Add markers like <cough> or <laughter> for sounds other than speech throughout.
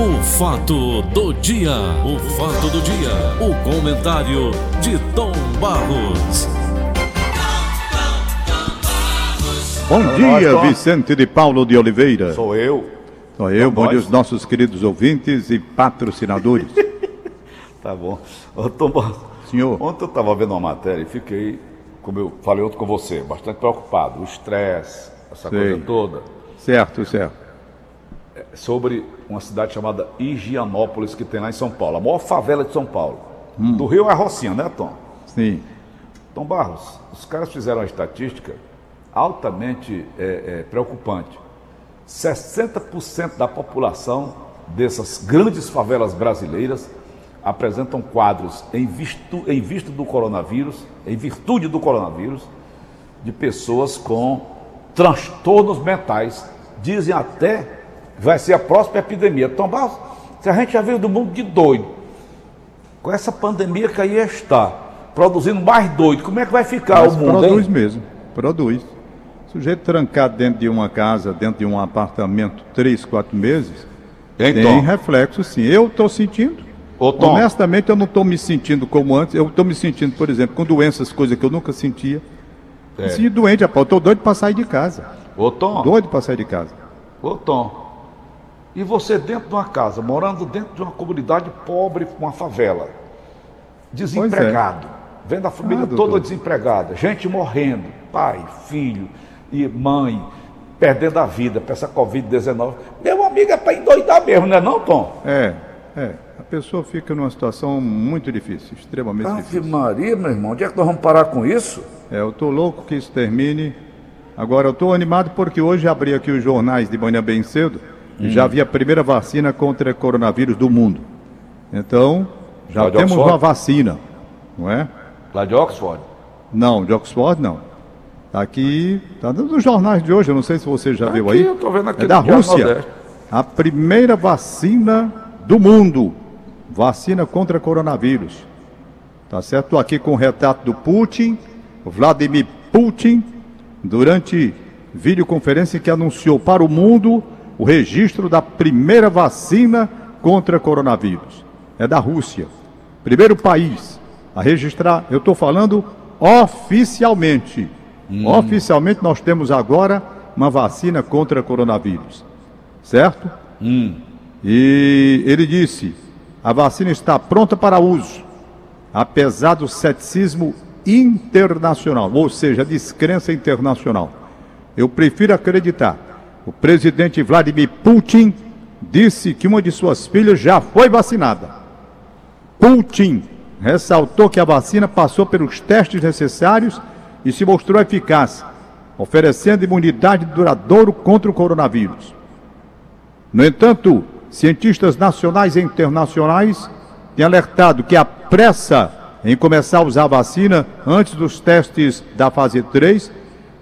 O fato do dia, o fato do dia, o comentário de Tom Barros. Bom dia, Vicente de Paulo de Oliveira. Sou eu. Sou eu, bom nós. dia aos nossos queridos ouvintes e patrocinadores. <laughs> Tá bom. Ô, Tom Barros, Senhor. Ontem eu estava vendo uma matéria e fiquei, como eu falei ontem com você, bastante preocupado. O estresse, essa Sei. coisa toda. Certo, certo. Sobre uma cidade chamada Higienópolis, que tem lá em São Paulo. A maior favela de São Paulo. Hum. Do Rio é Rocinha, né, Tom? Sim. Tom Barros, os caras fizeram uma estatística altamente é, é, preocupante. 60% da população dessas grandes favelas brasileiras apresentam quadros em, visto, em vista do coronavírus, em virtude do coronavírus, de pessoas com transtornos mentais. Dizem até vai ser a próxima epidemia. Tom Barros, se a gente já veio do mundo de doido, com essa pandemia que aí está, produzindo mais doido, como é que vai ficar Mas o mundo? produz hein? mesmo, produz. Sujeito trancado dentro de uma casa, dentro de um apartamento, três, quatro meses, Hein, tem Tom? reflexo sim. Eu estou sentindo. Ô, Tom. Honestamente, eu não estou me sentindo como antes. Eu estou me sentindo, por exemplo, com doenças, coisas que eu nunca sentia. É. Me doente, rapaz. Eu estou doido para sair de casa. Ô Tom, Doido para sair de casa. ô Tom, e você dentro de uma casa, morando dentro de uma comunidade pobre, uma favela, desempregado, vendo a família Ah, toda desempregada, gente morrendo, pai, filho e mãe, perdendo a vida para essa Covid-19. Meu amigo, é para endoidar mesmo, não é não, Tom? É, é. A pessoa fica numa situação muito difícil, extremamente Ave difícil. Maria, meu irmão, onde é que nós vamos parar com isso? É, eu tô louco que isso termine. Agora eu tô animado porque hoje abri aqui os jornais de manhã bem cedo e já vi a primeira vacina contra coronavírus do mundo. Então, já Lá temos uma vacina, não é? Lá de Oxford. Não, de Oxford não. Tá aqui, tá nos jornais de hoje, eu não sei se você já viu aqui, aí. eu tô vendo aqui é da Rússia. Nordeste. A primeira vacina do mundo. Vacina contra coronavírus. Tá certo? Estou aqui com o retrato do Putin, Vladimir Putin, durante videoconferência que anunciou para o mundo o registro da primeira vacina contra coronavírus. É da Rússia. Primeiro país a registrar, eu estou falando oficialmente. Oficialmente nós temos agora uma vacina contra coronavírus. Certo? E ele disse: a vacina está pronta para uso, apesar do ceticismo internacional, ou seja, a descrença internacional. Eu prefiro acreditar. O presidente Vladimir Putin disse que uma de suas filhas já foi vacinada. Putin ressaltou que a vacina passou pelos testes necessários e se mostrou eficaz, oferecendo imunidade duradoura contra o coronavírus. No entanto, cientistas nacionais e internacionais têm alertado que a pressa em começar a usar a vacina antes dos testes da fase 3,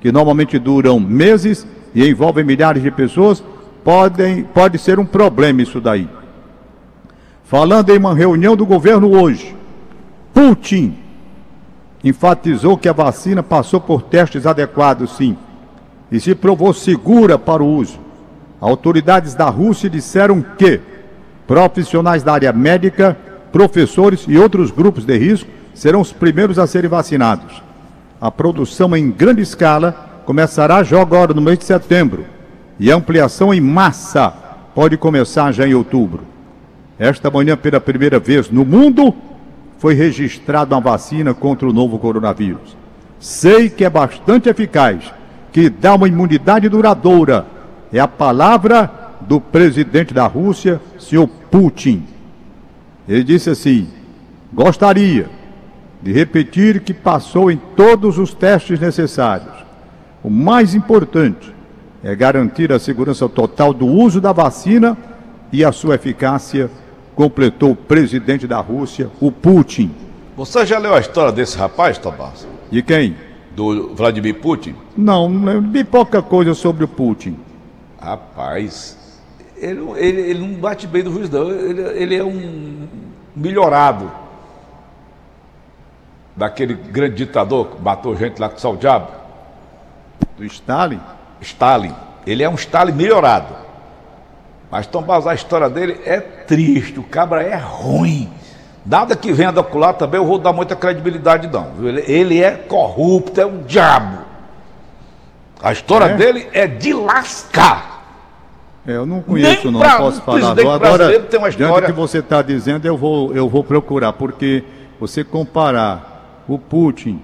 que normalmente duram meses e envolvem milhares de pessoas, podem, pode ser um problema isso daí. Falando em uma reunião do governo hoje, Putin enfatizou que a vacina passou por testes adequados, sim, e se provou segura para o uso. Autoridades da Rússia disseram que profissionais da área médica, professores e outros grupos de risco serão os primeiros a serem vacinados. A produção em grande escala começará já agora no mês de setembro e a ampliação em massa pode começar já em outubro. Esta manhã, pela primeira vez no mundo, foi registrada uma vacina contra o novo coronavírus. Sei que é bastante eficaz, que dá uma imunidade duradoura. É a palavra do presidente da Rússia, senhor Putin. Ele disse assim: gostaria de repetir que passou em todos os testes necessários. O mais importante é garantir a segurança total do uso da vacina e a sua eficácia, completou o presidente da Rússia, o Putin. Você já leu a história desse rapaz, Tomás? De quem? Do Vladimir Putin? Não, não lembro de pouca coisa sobre o Putin. Rapaz, ele, ele, ele não bate bem do juiz, não. Ele, ele é um melhorado daquele grande ditador que matou gente lá com sal diabo, Do Stalin? Stalin. Ele é um Stalin melhorado. Mas Tom Barros, a história dele é triste, o cabra é ruim. Nada que venha da ocular também eu vou dar muita credibilidade, não. Ele, ele é corrupto, é um diabo. A história é? dele é de lascar. É, eu não conheço, Nem não pra, posso falar. Agora, tem uma história... diante que você está dizendo, eu vou, eu vou procurar, porque você comparar o Putin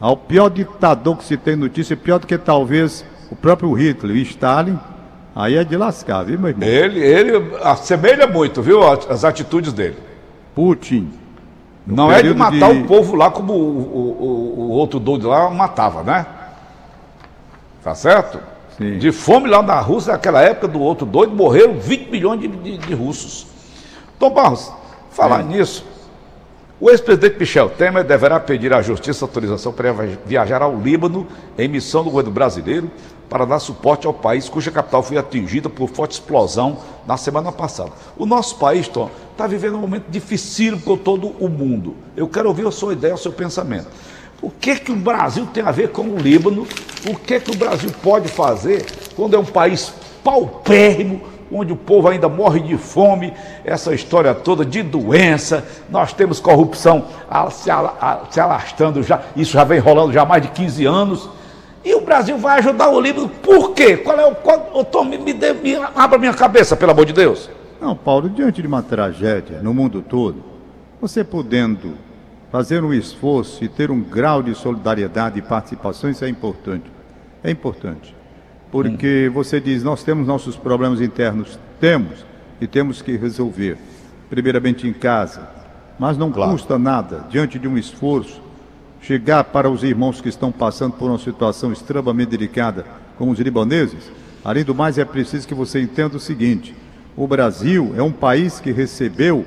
ao pior ditador que se tem notícia, pior do que talvez o próprio Hitler e Stalin, aí é de lascar, viu, meu irmão? Ele, ele assemelha muito, viu, as atitudes dele. Putin. Não é de matar de... o povo lá como o, o, o, outro doido lá matava, né? Tá certo? Sim. De fome lá na Rússia, naquela época do outro doido, morreram 20 milhões de, de, de russos. Tom Barros, falar é. nisso, o ex-presidente Michel Temer deverá pedir à Justiça autorização para viajar ao Líbano em missão do governo brasileiro para dar suporte ao país cuja capital foi atingida por forte explosão na semana passada. O nosso país, Tom, está vivendo um momento difícil com todo o mundo. Eu quero ouvir a sua ideia, o seu pensamento. O que que o Brasil tem a ver com o Líbano? O que que o Brasil pode fazer quando é um país paupérrimo, onde o povo ainda morre de fome, essa história toda de doença, nós temos corrupção se, alastrando já, isso já vem rolando já há mais de 15 anos. E o Brasil vai ajudar o Líbano, por quê? Qual é o. Qual, Tom, me, me, me abra minha cabeça, pelo amor de Deus. Não, Paulo, diante de uma tragédia no mundo todo, você podendo fazer um esforço e ter um grau de solidariedade e participação, isso é importante. É importante. Porque hum. você diz, nós temos nossos problemas internos, temos, e temos que resolver. Primeiramente em casa. Mas não claro. custa nada, diante de um esforço, chegar para os irmãos que estão passando por uma situação extremamente delicada, como os libaneses. Além do mais, é preciso que você entenda o seguinte: o Brasil é um país que recebeu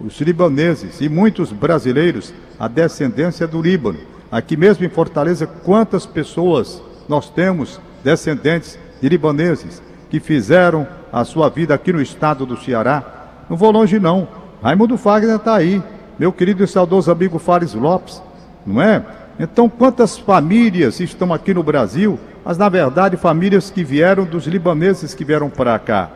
os libaneses e muitos brasileiros, a descendência do Líbano. Aqui mesmo em Fortaleza, quantas pessoas nós temos descendentes de libaneses que fizeram a sua vida aqui no estado do Ceará? Não vou longe não. Raimundo Fagner está aí, meu querido e saudoso amigo Fares Lopes, não é? Então, quantas famílias estão aqui no Brasil, mas na verdade famílias que vieram dos libaneses que vieram para cá?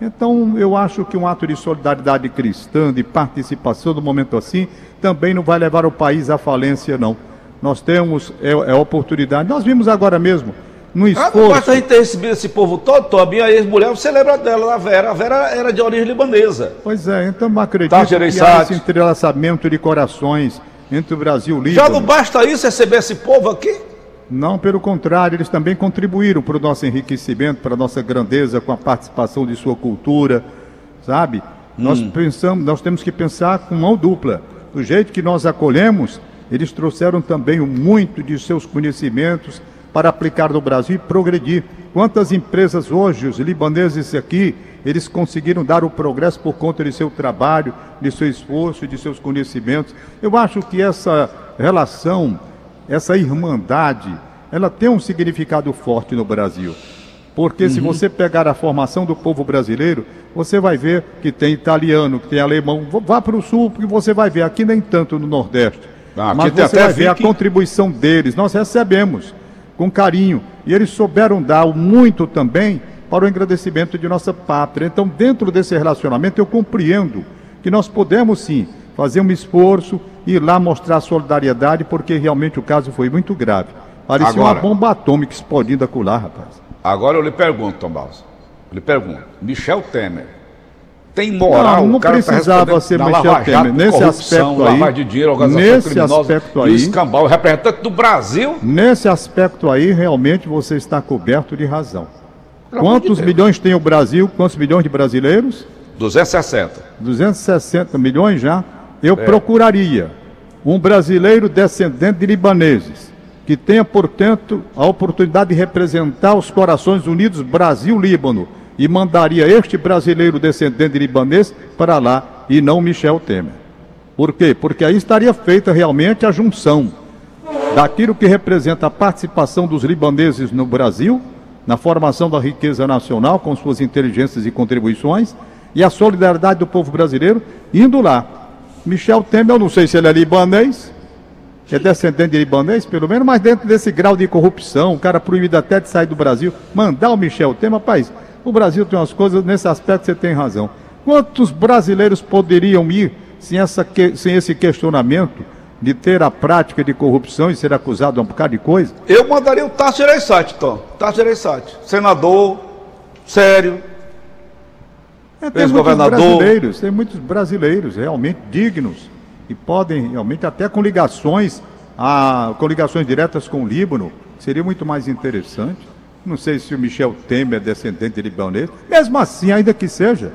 Então, eu acho que um ato de solidariedade cristã, de participação no momento assim, também não vai levar o país à falência, não. Nós temos é, é oportunidade. Nós vimos agora mesmo, no esforço... Ah, não basta a gente ter recebido esse povo todo, Tom, a ex-mulher, você lembra dela, a Vera. A Vera era de origem libanesa. Pois é, então acredito tá, que há esse entrelaçamento de corações entre o Brasil e o Líbano. Já não basta isso, receber esse povo aqui? Não, pelo contrário, eles também contribuíram para o nosso enriquecimento, para a nossa grandeza, com a participação de sua cultura, sabe? Hum. Nós pensamos, nós temos que pensar com mão dupla. Do jeito que nós acolhemos, eles trouxeram também muito de seus conhecimentos para aplicar no Brasil e progredir. Quantas empresas hoje, os libaneses aqui, eles conseguiram dar o progresso por conta de seu trabalho, de seu esforço, de seus conhecimentos. Eu acho que essa relação essa irmandade, ela tem um significado forte no Brasil. Porque uhum. se você pegar a formação do povo brasileiro, você vai ver que tem italiano, que tem alemão. Vá para o sul, porque você vai ver. Aqui nem tanto no Nordeste. Ah, Mas você vai ver a contribuição deles. Nós recebemos com carinho. E eles souberam dar muito também para o engrandecimento de nossa pátria. Então, dentro desse relacionamento, eu compreendo que nós podemos sim fazer um esforço, ir lá mostrar solidariedade, porque realmente o caso foi muito grave. Parecia Agora, uma bomba atômica explodindo acolá, rapaz. Agora eu lhe pergunto, Tom Balsa, lhe pergunto, Michel Temer tem moral? Não, não tá precisava tá ser Michel Temer. Nesse aspecto aí, de dinheiro, nesse aspecto aí, escambau, representante do Brasil. Nesse aspecto aí, realmente você está coberto de razão. Pelo Quantos de milhões tem o Brasil? Quantos milhões de brasileiros? 260. 260 milhões já? eu é. procuraria um brasileiro descendente de libaneses, que tenha, portanto, a oportunidade de representar os corações unidos Brasil-Líbano, e mandaria este brasileiro descendente de libanês para lá e não Michel Temer. Por quê? Porque aí estaria feita realmente a junção daquilo que representa a participação dos libaneses no Brasil, na formação da riqueza nacional, com suas inteligências e contribuições, e a solidariedade do povo brasileiro indo lá Michel Temer, eu não sei se ele é libanês, é descendente de libanês, pelo menos, mas dentro desse grau de corrupção, o cara proibido até de sair do Brasil, mandar o Michel Temer, rapaz, O Brasil tem umas coisas, nesse aspecto você tem razão. Quantos brasileiros poderiam ir sem, essa, sem esse questionamento de ter a prática de corrupção e ser acusado de um bocado de coisa? Eu mandaria o Tasso Gereissati, Tom. Tasso Gereissati. Senador, sério. É, tem muitos brasileiros, tem muitos brasileiros realmente dignos e podem realmente até com ligações, a, com ligações diretas com o Líbano, seria muito mais interessante. Não sei se o Michel Temer é descendente de libanês, mesmo assim, ainda que seja,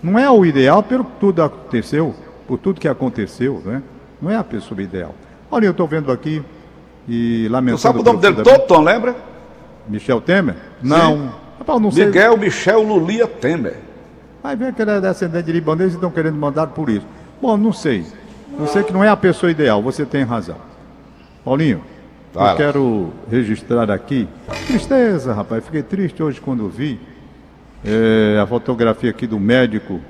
não é o ideal pelo que tudo aconteceu, por tudo que aconteceu, né? Não é a pessoa ideal. Olha, eu estou vendo aqui e lamentando. Você sabe o nome dele todo, Tom, lembra? Michel Temer? Não. Rapaz, não sei. Miguel Michel Lulia Temer. Aí vem aquele descendente de libanês e estão querendo mandar por isso. Bom, não sei. Eu sei que não é a pessoa ideal, você tem razão. Paulinho, Vai eu quero registrar aqui. Tristeza, rapaz. Fiquei triste hoje quando vi é, a fotografia aqui do médico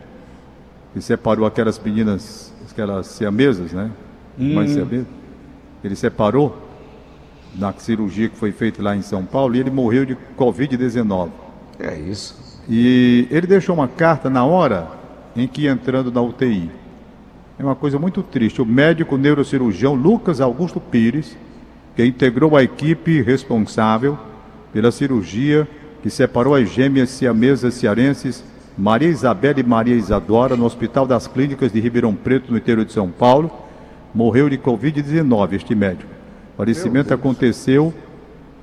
que separou aquelas meninas, aquelas siamesas, né? Hum. Mais siamesas. Ele separou na cirurgia que foi feita lá em São Paulo e ele morreu de Covid-19. É isso. E ele deixou uma carta na hora em que ia entrando na UTI. É uma coisa muito triste. O médico neurocirurgião Lucas Augusto Pires que integrou a equipe responsável pela cirurgia que separou as gêmeas siamesas cearenses Maria Isabel e Maria Isadora no Hospital das Clínicas de Ribeirão Preto, no interior de São Paulo. Morreu de Covid-19 este médico. O falecimento aconteceu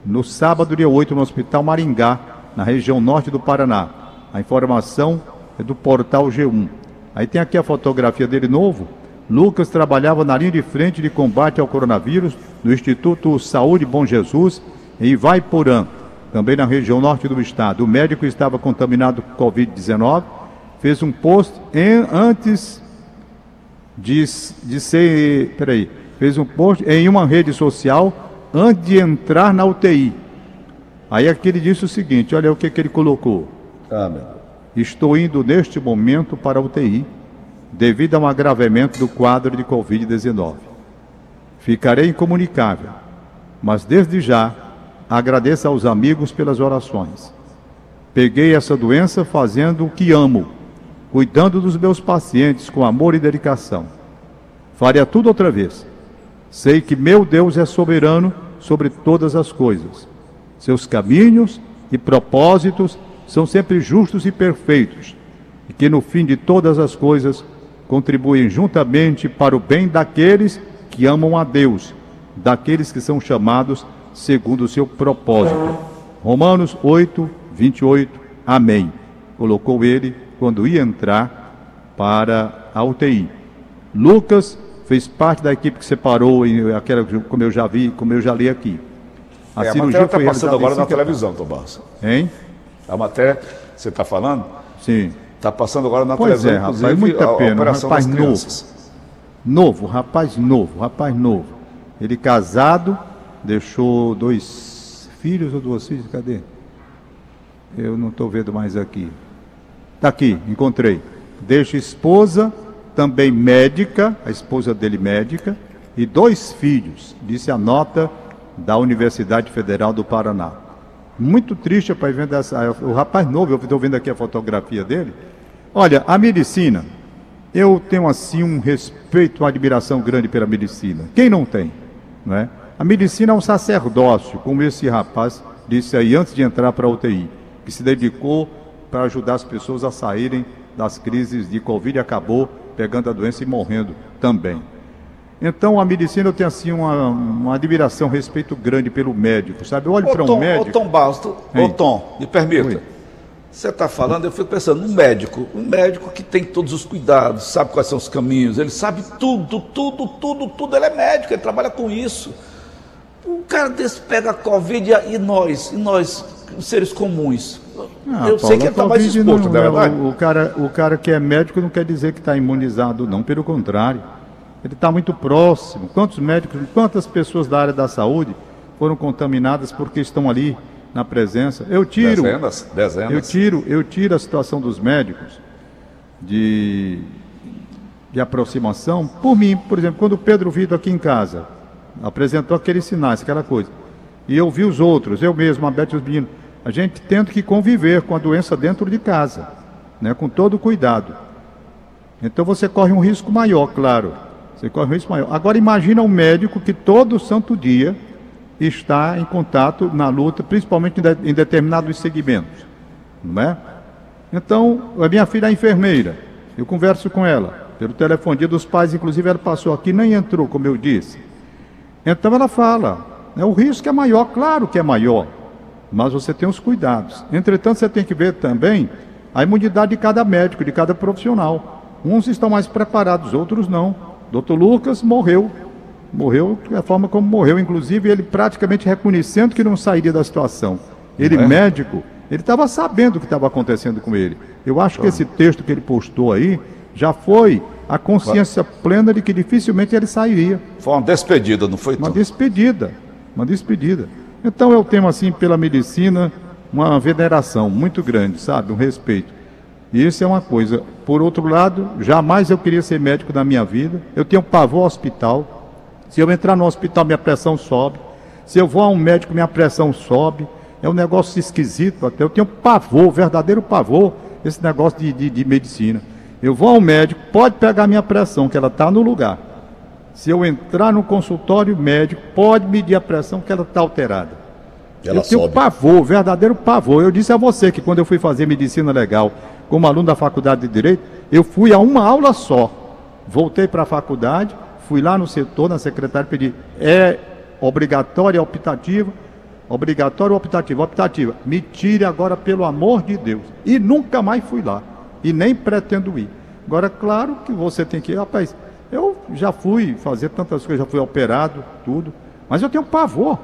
no sábado, dia 8, no Hospital Maringá, na região norte do Paraná. A informação é do portal G1. Aí tem aqui a fotografia dele novo. Lucas trabalhava na linha de frente de combate ao coronavírus no Instituto Saúde Bom Jesus, em Ivaiporã, também na região norte do estado. O médico estava contaminado com Covid-19, fez um post em, antes de, de ser. Peraí, fez um post em uma rede social antes de entrar na UTI. Aí aqui ele disse o seguinte: olha o que, que ele colocou. Ah, Estou indo neste momento para a UTI devido a um agravamento do quadro de Covid-19. Ficarei incomunicável, mas desde já agradeço aos amigos pelas orações. Peguei essa doença fazendo o que amo, cuidando dos meus pacientes com amor e dedicação. Faria tudo outra vez. Sei que meu Deus é soberano sobre todas as coisas. Seus caminhos e propósitos são sempre justos e perfeitos, e que no fim de todas as coisas contribuem juntamente para o bem daqueles que amam a Deus, daqueles que são chamados segundo o seu propósito. Romanos 8, 28. Amém. Colocou ele quando ia entrar para a UTI. Lucas fez parte da equipe que separou, aquela, como eu já vi, como eu já li aqui. A é, cirurgia a está passando agora na televisão, Tomás. Hein? A matéria, você está falando? Sim. Está passando agora na pois televisão, é, rapaz, muita pena, a rapaz novo. Novo, rapaz novo, rapaz novo. Ele casado, deixou dois filhos ou duas filhas, cadê? Eu não estou vendo mais aqui. Está aqui, encontrei. Deixa esposa, também médica, a esposa dele médica, e dois filhos, disse a nota da Universidade Federal do Paraná. Muito triste para ver essa, o rapaz novo, eu estou vendo aqui a fotografia dele. Olha, a medicina, eu tenho assim um respeito, uma admiração grande pela medicina. Quem não tem? Não é? A medicina é um sacerdócio, como esse rapaz disse aí antes de entrar para a UTI, que se dedicou para ajudar as pessoas a saírem das crises de Covid e acabou pegando a doença e morrendo também. Então, a medicina eu tenho assim uma, uma admiração, um respeito grande pelo médico, sabe? Eu olho para um médico. Ô Tom Basto, ô Tom, me permita. Oi. Você está falando, eu fico pensando, um médico, um médico que tem todos os cuidados, sabe quais são os caminhos, ele sabe tudo, tudo, tudo, tudo, ele é médico, ele trabalha com isso. Um cara desse pega a Covid e nós, e nós, seres comuns. Ah, eu Paulo, sei que ele está mais exposto, não, é verdade? O, o, cara, o cara que é médico não quer dizer que está imunizado, não, pelo contrário. Ele está muito próximo. Quantos médicos, quantas pessoas da área da saúde foram contaminadas porque estão ali na presença. Eu tiro. Dezenas, dezenas. Eu tiro, eu tiro a situação dos médicos de, de aproximação por mim, por exemplo, quando o Pedro Vitor aqui em casa apresentou aqueles sinais, aquela coisa. E eu vi os outros, eu mesmo, a Beth e os meninos. a gente tendo que conviver com a doença dentro de casa, né, com todo cuidado. Então você corre um risco maior, claro. Você corre um risco maior. Agora imagina um médico que todo santo dia está em contato na luta, principalmente em determinados segmentos, não é? Então, a minha filha é enfermeira. Eu converso com ela pelo telefone. Dia dos pais, inclusive, ela passou aqui, nem entrou, como eu disse. Então ela fala, né, o risco é maior, claro que é maior, mas você tem os cuidados. Entretanto, você tem que ver também a imunidade de cada médico, de cada profissional. Uns estão mais preparados, outros não. Doutor Lucas morreu, morreu da forma como morreu, inclusive ele praticamente reconhecendo que não sairia da situação. Ele, é? médico, ele estava sabendo o que estava acontecendo com ele. Eu acho que esse texto que ele postou aí já foi a consciência plena de que dificilmente ele sairia. Foi uma despedida, não foi? Uma despedida, uma despedida. Então eu tenho assim pela medicina uma veneração muito grande, sabe, um respeito. Isso é uma coisa. Por outro lado, jamais eu queria ser médico na minha vida. Eu tenho pavor ao hospital. Se eu entrar no hospital, minha pressão sobe. Se eu vou a um médico, minha pressão sobe. É um negócio esquisito até. Eu tenho pavor, verdadeiro pavor, esse negócio de, de, de medicina. Eu vou ao médico, pode pegar minha pressão, que ela está no lugar. Se eu entrar no consultório médico, pode medir a pressão, que ela está alterada. Ela eu tenho sobe. pavor, verdadeiro pavor. Eu disse a você que quando eu fui fazer medicina legal como aluno da faculdade de Direito, eu fui a uma aula só. Voltei para a faculdade, fui lá no setor, na secretária, pedi, é obrigatória, optativa? Obrigatória ou optativa? Optativa. Me tire agora, pelo amor de Deus. E nunca mais fui lá e nem pretendo ir. Agora, claro que você tem que ir, rapaz, eu já fui fazer tantas coisas, já fui operado, tudo, mas eu tenho pavor,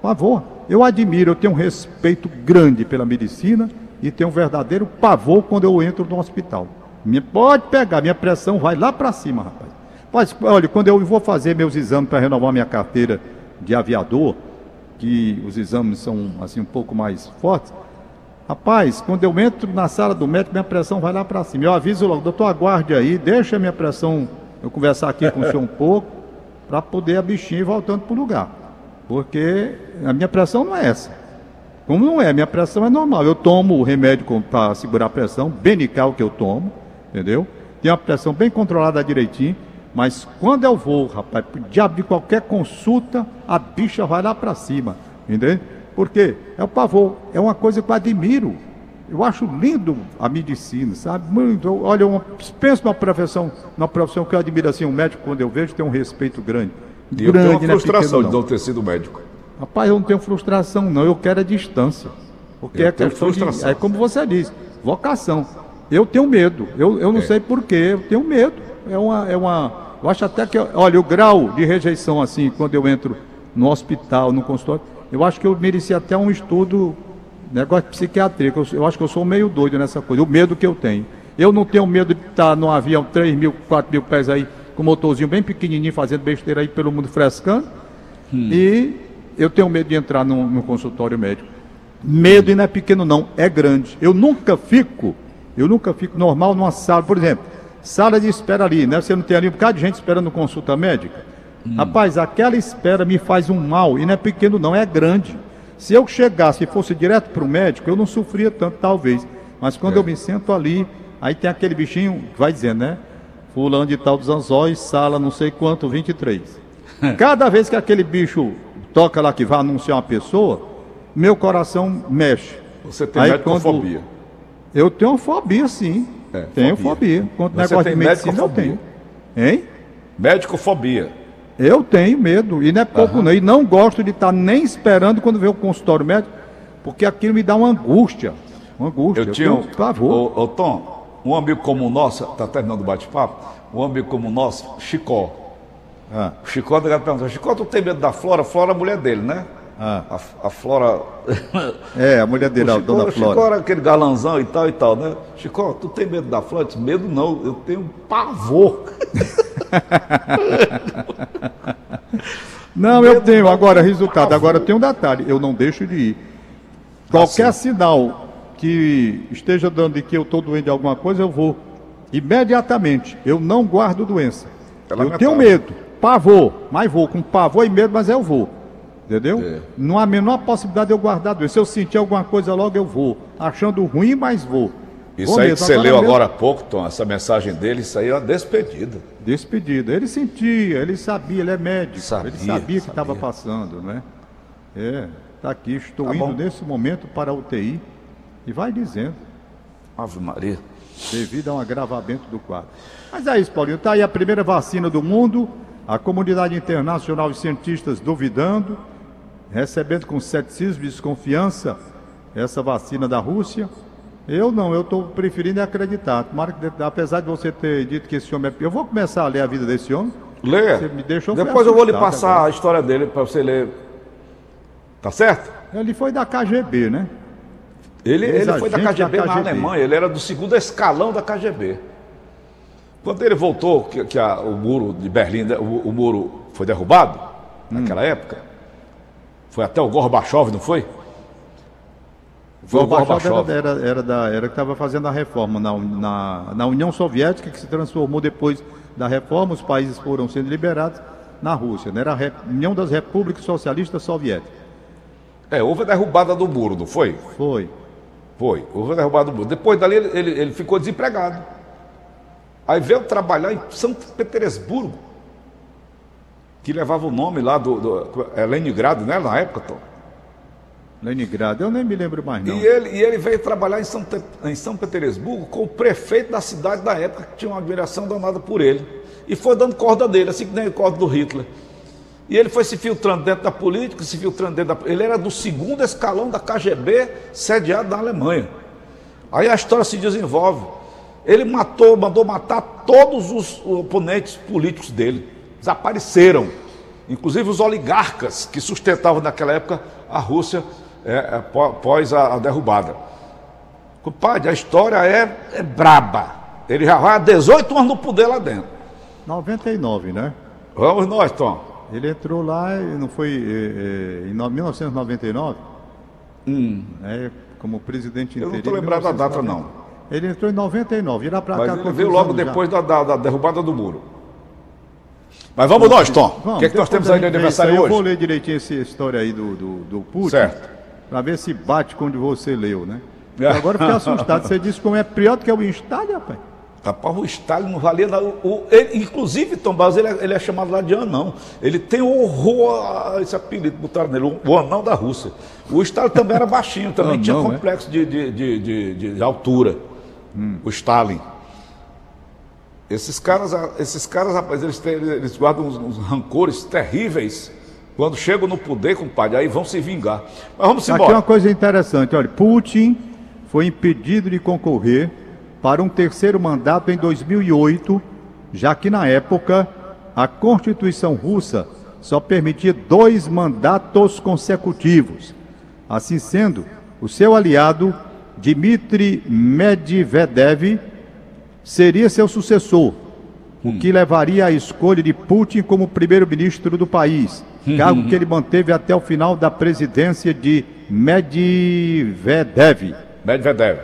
pavor. Eu admiro, eu tenho um respeito grande pela medicina e tenho um verdadeiro pavor quando eu entro no hospital. Me pode pegar, minha pressão vai lá para cima, rapaz. Mas, olha, quando eu vou fazer meus exames para renovar minha carteira de aviador, que os exames são assim um pouco mais fortes, Rapaz, quando eu entro na sala do médico, minha pressão vai lá para cima. Eu aviso logo, doutor, aguarde aí, deixa minha pressão, eu conversar aqui com o senhor um <laughs> pouco, para poder a bichinha ir voltando para o lugar. Porque a minha pressão não é essa. Como não é, minha pressão é normal. Eu tomo o remédio para segurar a pressão, Benical que eu tomo, entendeu? Tem uma pressão bem controlada direitinho. Mas quando eu vou, rapaz, diabo de qualquer consulta, a bicha vai lá para cima, entendeu? Porque é o pavor, é uma coisa que eu admiro. Eu acho lindo a medicina, sabe? Muito. Olha, uma, penso numa profissão, numa profissão que eu admiro assim, um médico, quando eu vejo, tem um respeito grande. E eu grande, tenho uma né, frustração de não ter sido médico. Rapaz, eu não tenho frustração, não, eu quero a distância. Porque eu é questão de, É como você diz, vocação. Eu tenho medo, eu, eu não é. sei porquê, eu tenho medo. É uma, é uma. Eu acho até que. Olha, o grau de rejeição, assim, quando eu entro no hospital, no consultório eu acho que eu mereci até um estudo, negócio de psiquiatria, eu, eu acho que eu sou meio doido nessa coisa, o medo que eu tenho. Eu não tenho medo de estar num avião 3 mil, 4 mil pés aí, com um motorzinho bem pequenininho, fazendo besteira aí pelo mundo frescando. Hum. E eu tenho medo de entrar no, no consultório médico. Medo e não é pequeno não, é grande. Eu nunca fico, eu nunca fico normal numa sala, por exemplo, sala de espera ali, né? Você não tem ali um bocado de gente esperando consulta médica. Hum. Rapaz, aquela espera me faz um mal, e não é pequeno não, é grande. Se eu chegasse e fosse direto para o médico, eu não sofria tanto, talvez. Mas quando é. eu me sento ali, aí tem aquele bichinho que vai dizendo, né? Fulano de tal dos anzóis, sala não sei quanto, 23. <laughs> Cada vez que aquele bicho toca lá que vai anunciar uma pessoa, meu coração mexe. Você tem aí, quando... Eu tenho fobia, sim. É, tenho fobia. fobia. Quanto negócio de medicina, eu tenho. Hein? Médico-fobia. Eu tenho medo, e não é pouco uhum. não. E não gosto de estar nem esperando quando vê o consultório médico, porque aquilo me dá uma angústia. Uma angústia. Eu, tinha um pavor. Ô, ô, Tom, um amigo como o nosso, está terminando o bate-papo, um amigo como o nosso, Chicó. Ah. O Chicó perguntou, Chicó, tu tem medo da Flora? Flora é a mulher dele, né? Ah. A, a, Flora. <laughs> É, a mulher dele, a dona Flora. Chicó era aquele galanzão e tal e tal, né? Chicó, tu tem medo da Flora? Eu disse, medo não, eu tenho pavor. <laughs> não, eu tenho. Agora, resultado. Agora tem um detalhe: eu não deixo de ir. Qualquer assim. sinal que esteja dando de que eu estou doente de alguma coisa, eu vou. Imediatamente. Eu não guardo doença. É eu tenho medo, pavor, mas vou com pavor e medo, mas eu vou. Entendeu? É. Não há a menor possibilidade de eu guardar doença. Se eu sentir alguma coisa logo, eu vou. Achando ruim, mas vou. Isso Vou aí que mesmo. você leu mesmo- agora há pouco, Tom, essa mensagem dele, isso aí é uma despedida. Despedida. Ele sentia, ele sabia, ele é médico. Sabia, ele sabia que estava passando, né? É, tá aqui, estou Tá indo bom. nesse momento para a UTI. E vai dizendo, Ave Maria. devido a um agravamento do quadro. Mas é isso, Paulinho. Está aí a primeira vacina do mundo, a comunidade internacional e cientistas duvidando, recebendo com ceticismo e desconfiança essa vacina da Rússia. Eu não, eu estou preferindo acreditar. Tomara que, apesar de você ter dito que esse homem é. Eu vou começar a ler a vida desse homem. Lê. Você me deixou Depois eu vou lhe passar agora. a história dele para você ler. Tá certo? Ele foi da KGB, né? Ele, ele foi da KGB, da na KGB. Alemanha, ele era do segundo escalão da KGB. Quando ele voltou, que, que a- o muro de Berlim, né, o, o muro foi derrubado, Hum. naquela época, foi até o Gorbachev, não foi? Foi o Gorbachev Gorbachev. era, era, era da era que estava fazendo a reforma na, na, na União Soviética, que se transformou depois da reforma, os países foram sendo liberados na Rússia, né? Era a União das Repúblicas Socialistas Soviéticas. É, houve a derrubada do muro, não foi? Foi. Foi, houve a derrubada do muro. Depois dali ele, ele, ele ficou desempregado. Aí veio trabalhar em São Petersburgo, que levava o nome lá do, do é Leningrado, né? Na época, Tom. Leningrado, eu nem me lembro mais não. E ele, e ele veio trabalhar em São, em São Petersburgo com o prefeito da cidade da época, que tinha uma admiração danada por ele. E foi dando corda dele, assim que nem a corda do Hitler. E ele foi se filtrando dentro da política, se filtrando dentro da. Ele era do segundo escalão da KGB, sediado na Alemanha. Aí a história se desenvolve. Ele matou, mandou matar todos os oponentes políticos dele. Desapareceram. Inclusive os oligarcas que sustentavam naquela época a Rússia é, é, pó- após a, a derrubada. Compadre, a história é, é braba. Ele já vai há 18 anos no poder lá dentro. 99, né? Vamos nós, Tom. Ele entrou lá, e não foi eh, eh, em no- 1999? É, como presidente Hum. Eu não interino. tô lembrado da data, 1999. Ele entrou em 99, irá para cá. Ele veio logo depois da, da- da derrubada do muro. Mas vamos nós, Tom. O que, é que nós temos aí de aniversário aí, Eu vou hoje? ler direitinho essa história aí do, do, do Putin. Certo. Para ver se bate com onde você leu, né? É. Agora eu fiquei assustado. Você disse como é pior do que o Stalin, rapaz. Rapaz, o Stalin não valia nada. O- o- ele- inclusive, Tom Barros, ele, é- ele é chamado lá de anão. Ele tem horror a esse apelido botaram nele, o, anão da Rússia. O Stalin também era baixinho, também Anão, tinha é? complexo de, de, de, de- de altura. O Stalin. Esses caras, esses caras, rapaz, eles, têm- eles guardam uns, uns rancores terríveis. Quando chegam no poder, compadre, aí vão se vingar. Mas vamos Aqui é embora. uma coisa interessante. Olha, Putin foi impedido de concorrer para um terceiro mandato em 2008, já que na época a Constituição russa só permitia dois mandatos consecutivos. Assim sendo, o seu aliado Dmitry Medvedev seria seu sucessor, o que levaria à escolha de Putin como primeiro-ministro do país, cargo que ele manteve até o final da presidência de Medvedev. Medvedev.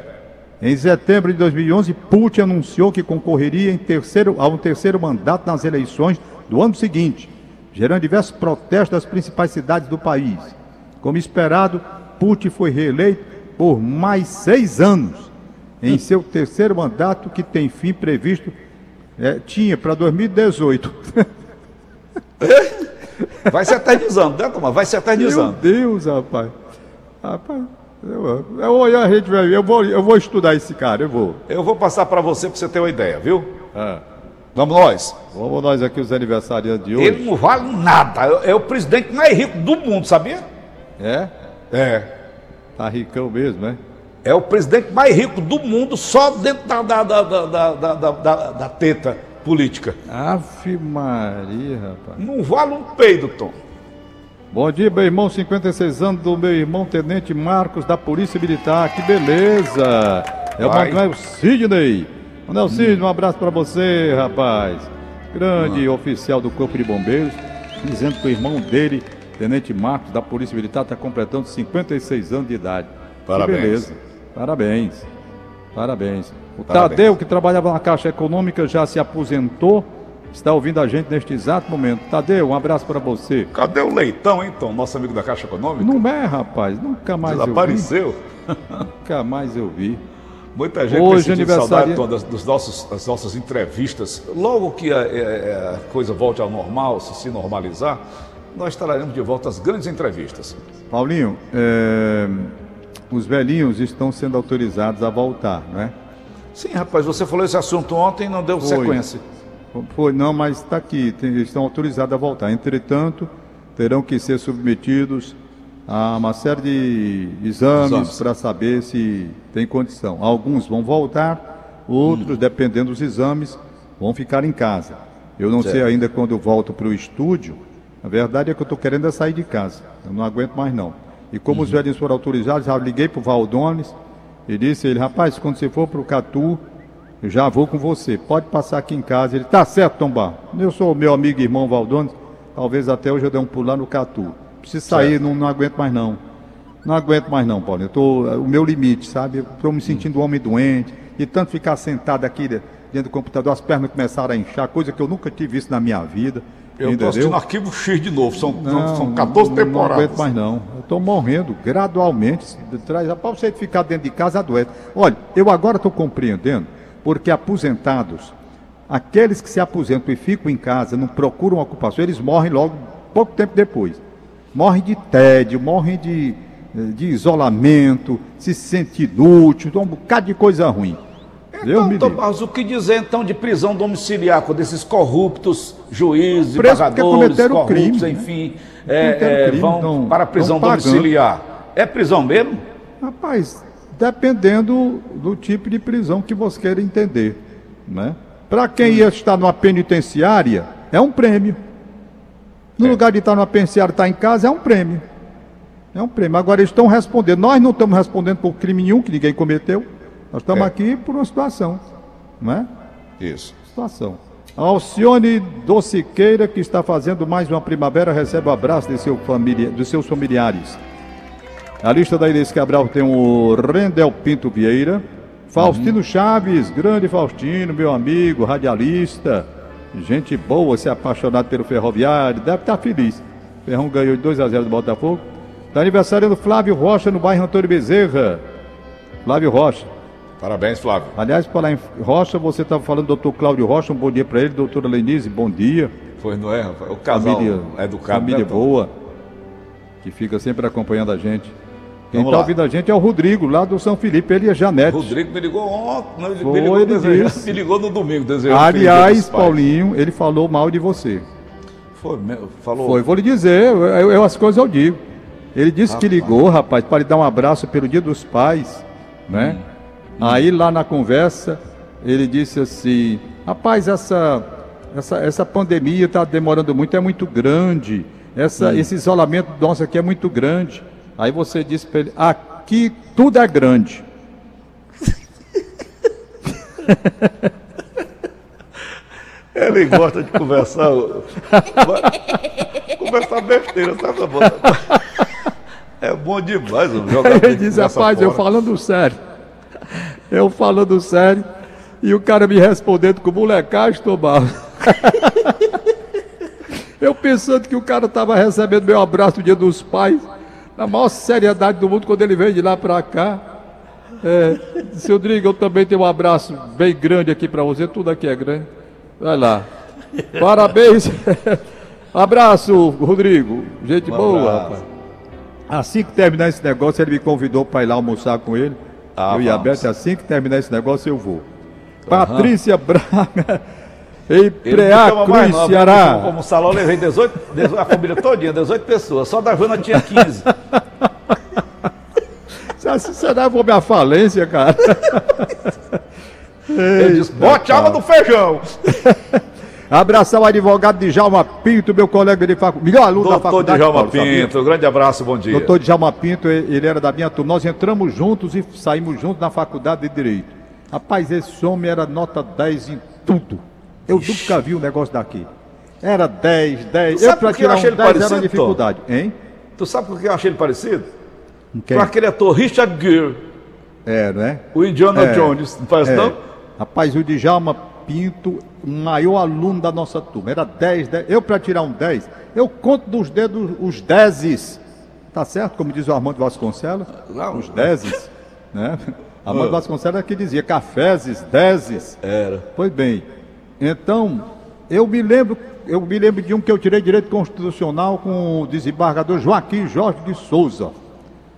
Em setembro de 2011, Putin anunciou que concorreria em terceiro, a um terceiro mandato nas eleições do ano seguinte, gerando diversos protestos das principais cidades do país. Como esperado, Putin foi reeleito por mais seis anos em seu terceiro mandato, que tem fim previsto, eh, tinha para 2018. Vai se eternizando, né, Tomás? Vai se Meu eternizando. Deus, rapaz. Rapaz, eu, eu, eu, a gente vai- eu, vou, eu vou estudar esse cara, eu vou. Eu vou passar para você para você ter uma ideia, viu? Vamos nós. Vamos nós aqui os aniversariantes de hoje. Ele não vale nada. É é o presidente mais rico do mundo, sabia? É? É. Tá ricão mesmo, é? É o presidente mais rico do mundo só dentro da, da, da, da, da, teta política. Ave Maria, rapaz. Não vale um peido, Tom. Bom dia, meu irmão, 56 anos do meu irmão Tenente Marcos da Polícia Militar. Que beleza! É o. Manuel Sidney. Manuel Sidney, um abraço pra você, rapaz. Grande oficial do Corpo de Bombeiros, dizendo que o irmão dele, Tenente Marcos da Polícia Militar, está completando 56 anos de idade. Parabéns. Que beleza. Parabéns. Parabéns. O Parabéns. Tadeu, que trabalhava na Caixa Econômica, já se aposentou está ouvindo a gente neste exato momento. Tadeu, um abraço para você. Cadê o Leitão, então? Nosso amigo da Caixa Econômica? Não é, rapaz, nunca mais Desapareceu. eu vi. Nunca mais eu vi. Muita gente Hoje aniversaria- saudade das, dos nossos, das nossas entrevistas. Logo que a, é, a coisa volte ao normal, se se normalizar, nós traremos de volta as grandes entrevistas. Paulinho, é, os velhinhos estão sendo autorizados a voltar, não é? Sim, rapaz, você falou esse assunto ontem e não deu Foi. sequência. Foi, não, mas está aqui, eles estão autorizados a voltar. Entretanto, terão que ser submetidos a uma série de exames, para saber se tem condição. Alguns vão voltar, outros, dependendo dos exames, vão ficar em casa. Eu não sei Certo. ainda quando eu volto para o estúdio. A verdade é que eu estou querendo é sair de casa. Eu não aguento mais não. E como os velhinhos foram autorizados, já liguei para o Valdones e disse a ele, rapaz, quando você for para o Catu, eu já vou com você. Pode passar aqui em casa. Ele, tá certo, Tombar. Eu sou meu amigo e irmão Valdones. Talvez até hoje eu dê um pulo lá no Catu. Preciso sair, não, não aguento mais não. Não aguento mais não, Paulo. Eu tô, é o meu limite, sabe? Estou me sentindo um homem doente. E tanto ficar sentado aqui de- dentro do computador, as pernas começaram a inchar, coisa que eu nunca tive isso na minha vida. Eu estou assistindo arquivo X de novo, são, Não, são 14 não, temporadas. Não aguento mais não. Eu estou morrendo gradualmente. Para você ficar dentro de casa, adoece. Olha, eu agora estou compreendendo, porque aposentados, aqueles que se aposentam e ficam em casa, não procuram ocupação, eles morrem logo pouco tempo depois. Morrem de tédio, morrem de, eh, de isolamento, se sentem inútil, um bocado de coisa ruim. Então, livre. Tomás, o que dizer então de prisão domiciliar quando esses corruptos juízes Preso pagadores, corruptos, crime, né? enfim, é, Cometeram é, crime, vão tão- para a prisão domiciliar? É prisão mesmo? Rapaz, dependendo do tipo de prisão que você queira entender, né? Para quem ia estar numa penitenciária, é um prêmio. No É. lugar de estar numa penitenciária, estar em casa, é um prêmio. É um prêmio. Agora eles estão respondendo. Nós não estamos respondendo por crime nenhum que ninguém cometeu. Nós estamos É. aqui por uma situação, não é? Isso. Situação. A Alcione Dociqueira, que está fazendo mais uma primavera, recebe o abraço de seu familia- dos seus familiares. A lista da Inês Cabral tem o Rendel Pinto Vieira, Faustino Chaves, grande Faustino, meu amigo, radialista, gente boa, se apaixonado pelo ferroviário, deve estar feliz. Ferrão ganhou de 2 a 0 do Botafogo. Está aniversário do Flávio Rocha no bairro Antônio Bezerra. Flávio Rocha. Parabéns, Flávio. Aliás, falar em Rocha, você estava falando do doutor Cláudio Rocha, um bom dia para ele, doutora Lenise, bom dia. Foi, não é? O casal família educado. família né, boa, que fica sempre acompanhando a gente. Quem está lá. ouvindo a gente é o Rodrigo, lá do São Felipe, ele e a Janete. Rodrigo me ligou ontem, não, ele Foi, me, ligou ele desejando- disse. <laughs> me ligou no domingo, desejando Dia Aliás. Paulinho, ele falou mal de você. Foi, falou. Foi, vou lhe dizer, eu, eu- eu- as coisas eu digo. Ele disse que ligou, rapaz, para lhe dar um abraço pelo Dia dos Pais, né? Aí lá na conversa, ele disse assim: rapaz, essa, essa, essa pandemia está demorando muito, é muito grande. Essa. Esse isolamento nosso aqui é muito grande. Aí você disse para ele: aqui tudo é grande. <laughs> Ele gosta de conversar. conversar besteira, sabe? É bom demais o jogar Ele disse, rapaz, eu falando sério. <laughs> Eu falando sério. E o cara me respondendo com molecagem, Tomás. <laughs> eu pensando que o cara estava recebendo meu abraço no dia dos pais. Na maior seriedade do mundo, quando ele veio de lá para cá. É, disse, Rodrigo, eu também tenho um abraço bem grande aqui para você. Tudo aqui é grande. Vai lá. Parabéns. <laughs> abraço, Rodrigo. Gente Um boa, rapaz. Assim que terminar esse negócio, ele me convidou para ir lá almoçar com ele. Ah, eu e a vamos. Beth, assim que terminar esse negócio, eu vou. Patrícia <laughs> Braga, em Preá, Cruz, não. Ceará. Como salão, eu levei 18, 18, a família todinha, 18 pessoas. Só da Jana tinha 15. <laughs> Você será vou minha falência, cara. Ele disse: bote água no feijão. <laughs> Abraçar o advogado Djalma Pinto, meu colega de faculdade, melhor aluno da Doutor faculdade. Djalma Paulo? Pinto, grande abraço, bom dia. Doutor Djalma Pinto, ele era da minha turma. Nós entramos juntos e saímos juntos na faculdade de Direito. Rapaz, esse homem era nota 10 em tudo. Eu nunca vi um negócio daqui. Era 10, 10. Tu Eu para que eu tirar um achei ele 10 era parecido, uma dificuldade. Hein? Tu sabe por que eu achei ele parecido? Quem? Com aquele ator Richard Gere, É, não é? o Indiana É. Jones. Não parece É. não? Rapaz, o Djalma Pinto, o maior aluno da nossa turma. Era 10, 10. Eu, para tirar um 10, eu conto dos dedos os 10. Tá certo? Como diz o Armando Vasconcelos? Não, os 10. Né? Armando Vasconcelos é que dizia caféses, dezes. Era. Pois bem, então, eu me lembro, eu me lembro de um que eu tirei direito constitucional com o desembargador Joaquim Jorge de Souza.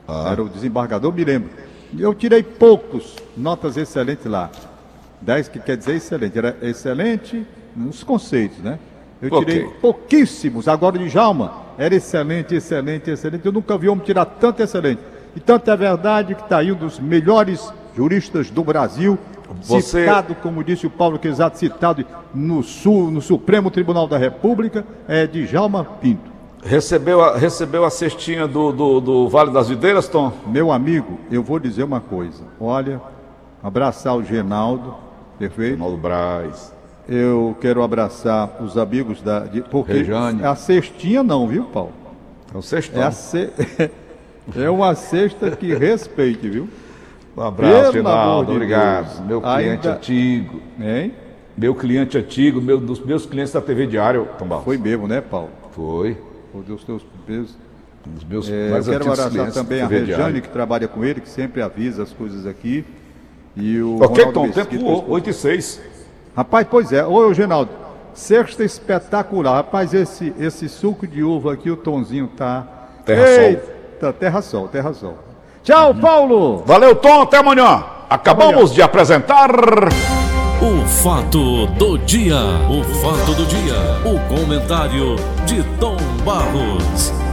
Era o desembargador, me lembro. Eu tirei poucos, notas excelentes lá. 10 que quer dizer excelente. Era excelente nos conceitos, né? Eu tirei pouquíssimos. Agora de Jalma era excelente, excelente, excelente. Eu nunca vi homem tirar tanto excelente. E tanto é verdade que está aí um dos melhores juristas do Brasil, Você- citado, como disse o Paulo Quesato, citado no, Sul, no Supremo Tribunal da República, é de Jalma Pinto. Recebeu a, recebeu a cestinha do, do, do Vale das Videiras, Tom? Meu amigo, eu vou dizer uma coisa. Olha, abraçar o Genaldo, perfeito? Ronaldo Braz. Eu quero abraçar os amigos da. De, porque Rejane. a cestinha não, viu, Paulo? É o sextão. É, ce... <laughs> é uma cesta que respeite, viu? Um abraço, de Obrigado. Deus. Meu cliente Ainda- antigo. Hein? Meu cliente antigo, meu, dos meus clientes da TV Diário, Tom Barros. Foi mesmo, né, Paulo? Foi. Por Deus, teus Deus. Um dos meus É, eu mais quero antigos abraçar também a Diário. que trabalha com ele, que sempre avisa as coisas aqui. E o Ok, Ronaldo Tom, Mesquita, tempo o esposo. 8 e 6. Rapaz, pois é. Ô, Genaldo, sexta espetacular. Rapaz, esse, esse suco de uva aqui, o Tonzinho tá... Terra-sol. Eita, terra-sol, terra-sol. Tchau, Paulo! Valeu, Tom. Até amanhã. Acabamos de apresentar. O fato do dia. O fato do dia. O comentário de Tom Barros.